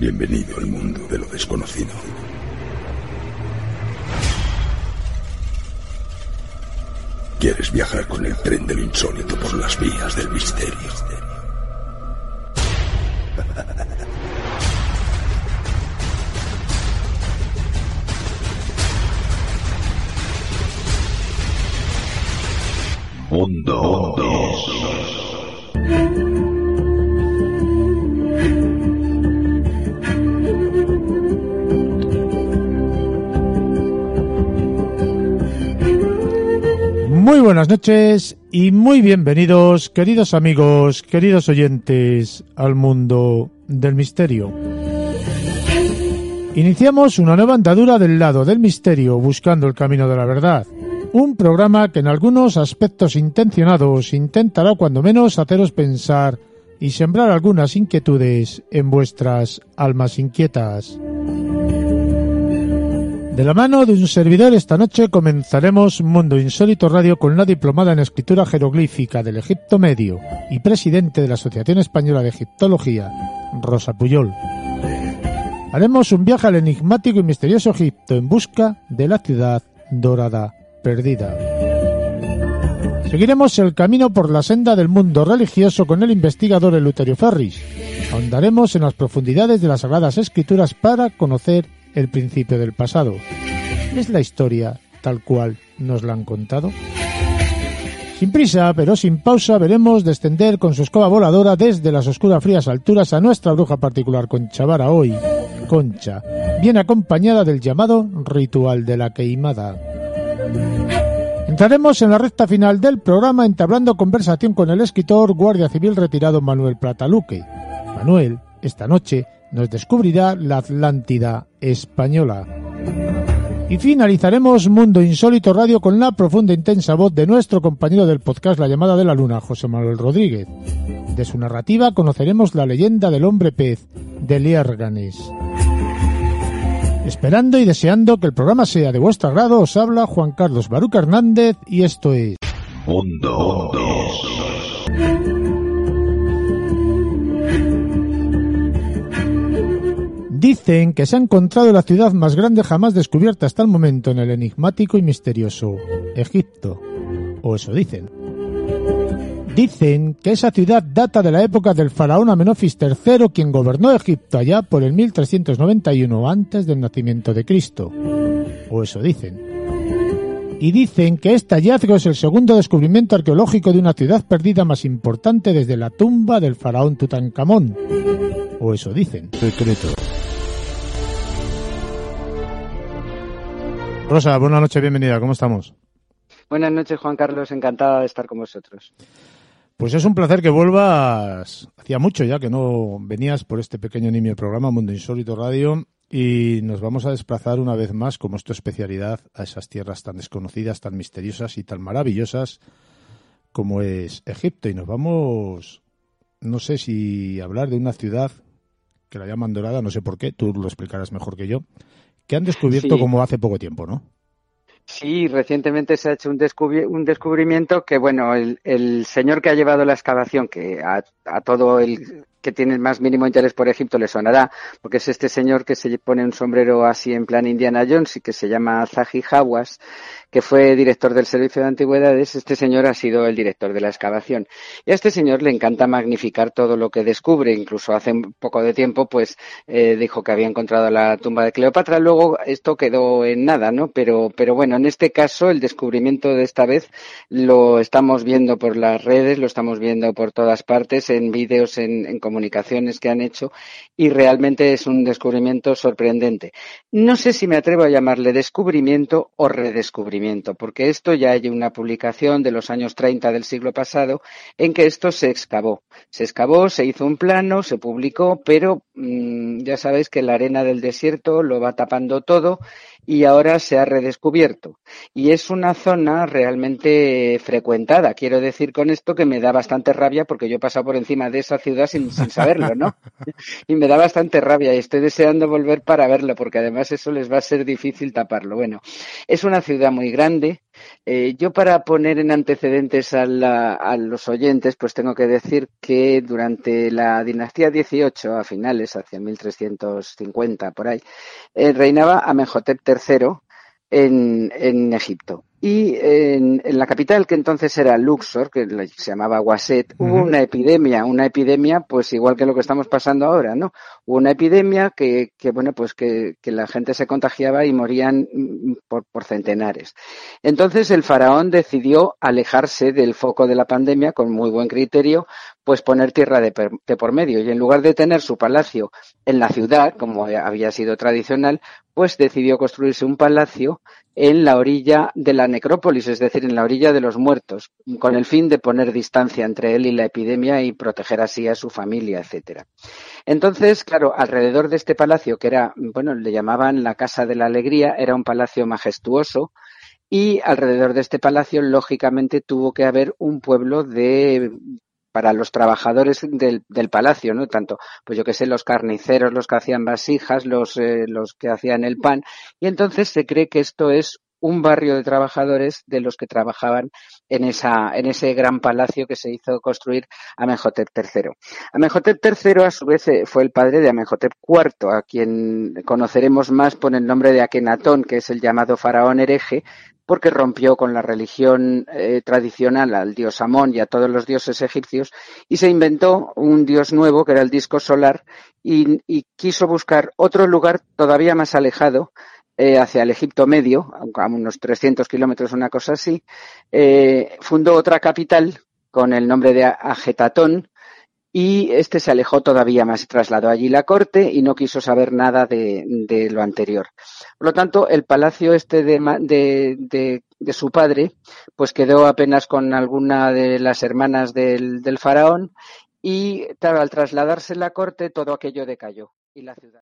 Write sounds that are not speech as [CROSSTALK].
Bienvenido al mundo de lo desconocido. ¿Quieres viajar con el tren de lo insólito por las vías del misterio? Mundo Muy buenas noches y muy bienvenidos, queridos amigos, queridos oyentes, al mundo del misterio. Iniciamos una nueva andadura del lado del misterio buscando el camino de la verdad. Un programa que en algunos aspectos intencionados intentará cuando menos haceros pensar y sembrar algunas inquietudes en vuestras almas inquietas. De la mano de un servidor esta noche comenzaremos Mundo Insólito Radio con la diplomada en escritura jeroglífica del Egipto Medio y presidente de la Asociación Española de Egiptología, Rosa Puyol. Haremos un viaje al enigmático y misterioso Egipto en busca de la ciudad dorada perdida. Seguiremos el camino por la senda del mundo religioso con el investigador Eleuterio Ferris. Ahondaremos en las profundidades de las Sagradas Escrituras para conocer el principio del pasado. ¿Es la historia tal cual nos la han contado? Sin prisa, pero sin pausa, veremos descender con su escoba voladora desde las oscuras frías alturas a nuestra bruja particular Concha Vara hoy, Concha, bien acompañada del llamado ritual de la queimada. Entraremos en la recta final del programa entablando conversación con el escritor guardia civil retirado Manuel Plataluque. Manuel, esta noche, nos descubrirá la Atlántida española. Y finalizaremos Mundo Insólito Radio con la profunda e intensa voz de nuestro compañero del podcast La llamada de la luna, José Manuel Rodríguez. De su narrativa conoceremos la leyenda del hombre pez, de Liérganes. Esperando y deseando que el programa sea de vuestro agrado, os habla Juan Carlos Baruca Hernández y esto es Mundo Dicen que se ha encontrado la ciudad más grande jamás descubierta hasta el momento en el enigmático y misterioso Egipto. O eso dicen. Dicen que esa ciudad data de la época del faraón Amenofis III, quien gobernó Egipto allá por el 1391 antes del nacimiento de Cristo. O eso dicen. Y dicen que este hallazgo es el segundo descubrimiento arqueológico de una ciudad perdida más importante desde la tumba del faraón Tutankamón. O eso dicen. Rosa, buenas noches, bienvenida, ¿cómo estamos? Buenas noches, Juan Carlos, encantada de estar con vosotros. Pues es un placer que vuelvas. Hacía mucho ya que no venías por este pequeño nimio programa Mundo Insólito Radio y nos vamos a desplazar una vez más, como es tu especialidad, a esas tierras tan desconocidas, tan misteriosas y tan maravillosas como es Egipto. Y nos vamos, no sé si hablar de una ciudad que la llaman dorada, no sé por qué, tú lo explicarás mejor que yo, que han descubierto Sí. como hace poco tiempo, ¿no? Sí, recientemente se ha hecho un, descubri- un descubrimiento que, bueno, el, el señor que ha llevado la excavación, que a, a todo el que tiene el más mínimo interés por Egipto le sonará, porque es este señor que se pone un sombrero así en plan Indiana Jones y que se llama Zahi Hawass, que fue director del Servicio de Antigüedades. Este señor ha sido el director de la excavación. Y a este señor le encanta magnificar todo lo que descubre. Incluso hace poco de tiempo, pues, eh, dijo que había encontrado la tumba de Cleopatra. Luego esto quedó en nada, ¿no? Pero, pero bueno, en este caso, el descubrimiento de esta vez lo estamos viendo por las redes, lo estamos viendo por todas partes, en vídeos, en comunicaciones que han hecho y realmente es un descubrimiento sorprendente. No sé si me atrevo a llamarle descubrimiento o redescubrimiento, porque esto ya hay una publicación de los años 30 del siglo pasado en que esto se excavó. Se excavó, se hizo un plano, se publicó, pero mm, ya sabéis que la arena del desierto lo va tapando todo y ahora se ha redescubierto. Y es una zona realmente frecuentada. Quiero decir con esto que me da bastante rabia porque yo he pasado por encima de esa ciudad sin, sin saberlo, ¿no? [LAUGHS] y me da bastante rabia y estoy deseando volver para verlo porque además eso les va a ser difícil taparlo. Bueno, es una ciudad muy grande. Eh, yo para poner en antecedentes a, a, los oyentes, pues tengo que decir que durante la dinastía 18, a finales, hacia 1350 por ahí, eh, reinaba Amenhotep III en, en Egipto. Y en, la capital, que entonces era Luxor, que se llamaba Waset, hubo una epidemia, una epidemia, pues igual que lo que estamos pasando ahora, ¿no? Hubo una epidemia que, que bueno, pues que, que, la gente se contagiaba y morían mm, por, por, centenares. Entonces el faraón decidió alejarse del foco de la pandemia con muy buen criterio, pues poner tierra de, de por medio. Y en lugar de tener su palacio en la ciudad, como había sido tradicional, decidió construirse un palacio en la orilla de la necrópolis, es decir, en la orilla de los muertos, con el fin de poner distancia entre él y la epidemia y proteger así a su familia, etcétera. Entonces, claro, alrededor de este palacio, que era, bueno, le llamaban la Casa de la Alegría, era un palacio majestuoso, y alrededor de este palacio, lógicamente, tuvo que haber un pueblo de para los trabajadores del, del, palacio, ¿no? Tanto, pues yo que sé, los carniceros, los que hacían vasijas, los, eh, los que hacían el pan. Y entonces se cree que esto es un barrio de trabajadores de los que trabajaban en, esa, en ese gran palacio que se hizo construir Amenhotep III. Amenhotep III, a su vez, eh, fue el padre de Amenhotep IV, a quien conoceremos más por el nombre de Akenatón, que es el llamado faraón hereje, porque rompió con la religión eh, tradicional al dios Amón y a todos los dioses egipcios y se inventó un dios nuevo que era el disco solar y, quiso buscar otro lugar todavía más alejado eh, hacia el Egipto medio, a unos 300 kilómetros, una cosa así, eh, fundó otra capital con el nombre de Agetatón, y este se alejó todavía más, trasladó allí la corte y no quiso saber nada de, lo anterior. Por lo tanto, el palacio este de, de, su padre, pues quedó apenas con alguna de las hermanas del, del faraón y al trasladarse la corte todo aquello decayó y la ciudad.